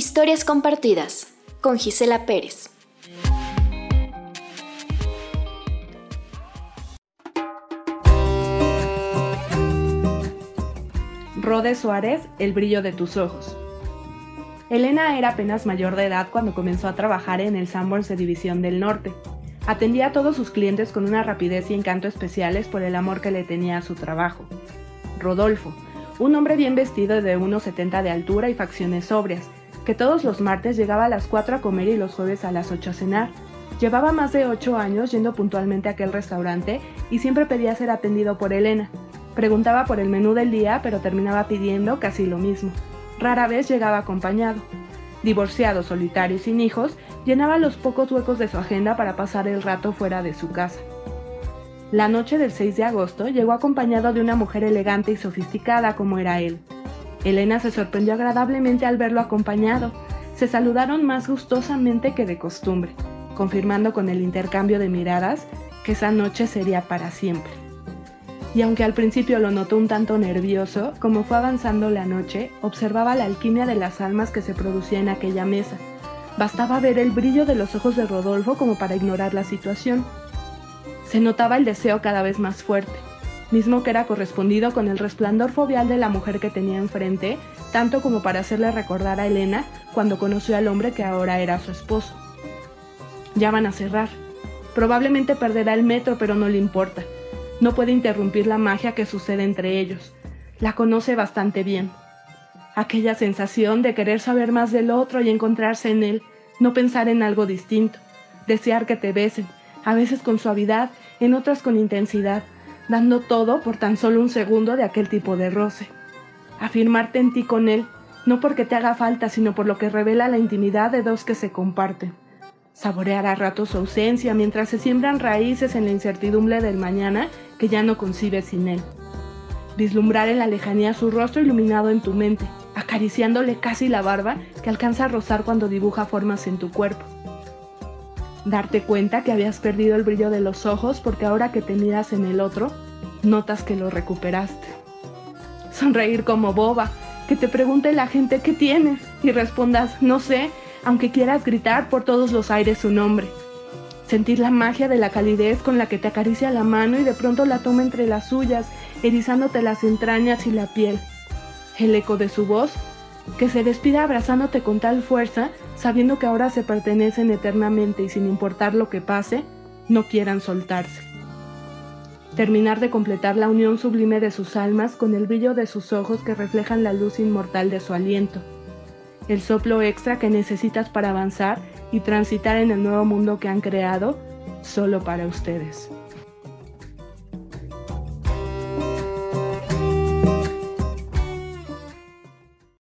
Historias compartidas con Gisela Pérez. Rode Suárez, El brillo de tus ojos. Elena era apenas mayor de edad cuando comenzó a trabajar en el Sanborns de División del Norte. Atendía a todos sus clientes con una rapidez y encanto especiales por el amor que le tenía a su trabajo. Rodolfo, un hombre bien vestido de 1,70 de altura y facciones sobrias, que todos los martes llegaba a las 4 a comer y los jueves a las 8 a cenar. Llevaba más de 8 años yendo puntualmente a aquel restaurante y siempre pedía ser atendido por Elena. Preguntaba por el menú del día, pero terminaba pidiendo casi lo mismo. Rara vez llegaba acompañado. Divorciado, solitario y sin hijos, llenaba los pocos huecos de su agenda para pasar el rato fuera de su casa. La noche del 6 de agosto llegó acompañado de una mujer elegante y sofisticada como era él. Elena se sorprendió agradablemente al verlo acompañado. Se saludaron más gustosamente que de costumbre, confirmando con el intercambio de miradas que esa noche sería para siempre. Y aunque al principio lo notó un tanto nervioso, como fue avanzando la noche, observaba la alquimia de las almas que se producía en aquella mesa. Bastaba ver el brillo de los ojos de Rodolfo como para ignorar la situación. Se notaba el deseo cada vez más fuerte, mismo que era correspondido con el resplandor fobial de la mujer que tenía enfrente, tanto como para hacerle recordar a Elena cuando conoció al hombre que ahora era su esposo. Ya van a cerrar. Probablemente perderá el metro, pero no le importa. No puede interrumpir la magia que sucede entre ellos. La conoce bastante bien. Aquella sensación de querer saber más del otro y encontrarse en él, no pensar en algo distinto, desear que te besen, a veces con suavidad, en otras con intensidad, dando todo por tan solo un segundo de aquel tipo de roce. Afirmarte en ti con él, no porque te haga falta, sino por lo que revela la intimidad de dos que se comparten. Saborear a ratos su ausencia mientras se siembran raíces en la incertidumbre del mañana que ya no concibes sin él. Vislumbrar en la lejanía su rostro iluminado en tu mente, acariciándole casi la barba que alcanza a rozar cuando dibuja formas en tu cuerpo darte cuenta que habías perdido el brillo de los ojos porque ahora que te miras en el otro, notas que lo recuperaste. Sonreír como boba, que te pregunte la gente qué tienes y respondas no sé, aunque quieras gritar por todos los aires su nombre. Sentir la magia de la calidez con la que te acaricia la mano y de pronto la toma entre las suyas, erizándote las entrañas y la piel. El eco de su voz que se despida abrazándote con tal fuerza, sabiendo que ahora se pertenecen eternamente y sin importar lo que pase, no quieran soltarse. Terminar de completar la unión sublime de sus almas con el brillo de sus ojos que reflejan la luz inmortal de su aliento. El soplo extra que necesitas para avanzar y transitar en el nuevo mundo que han creado solo para ustedes.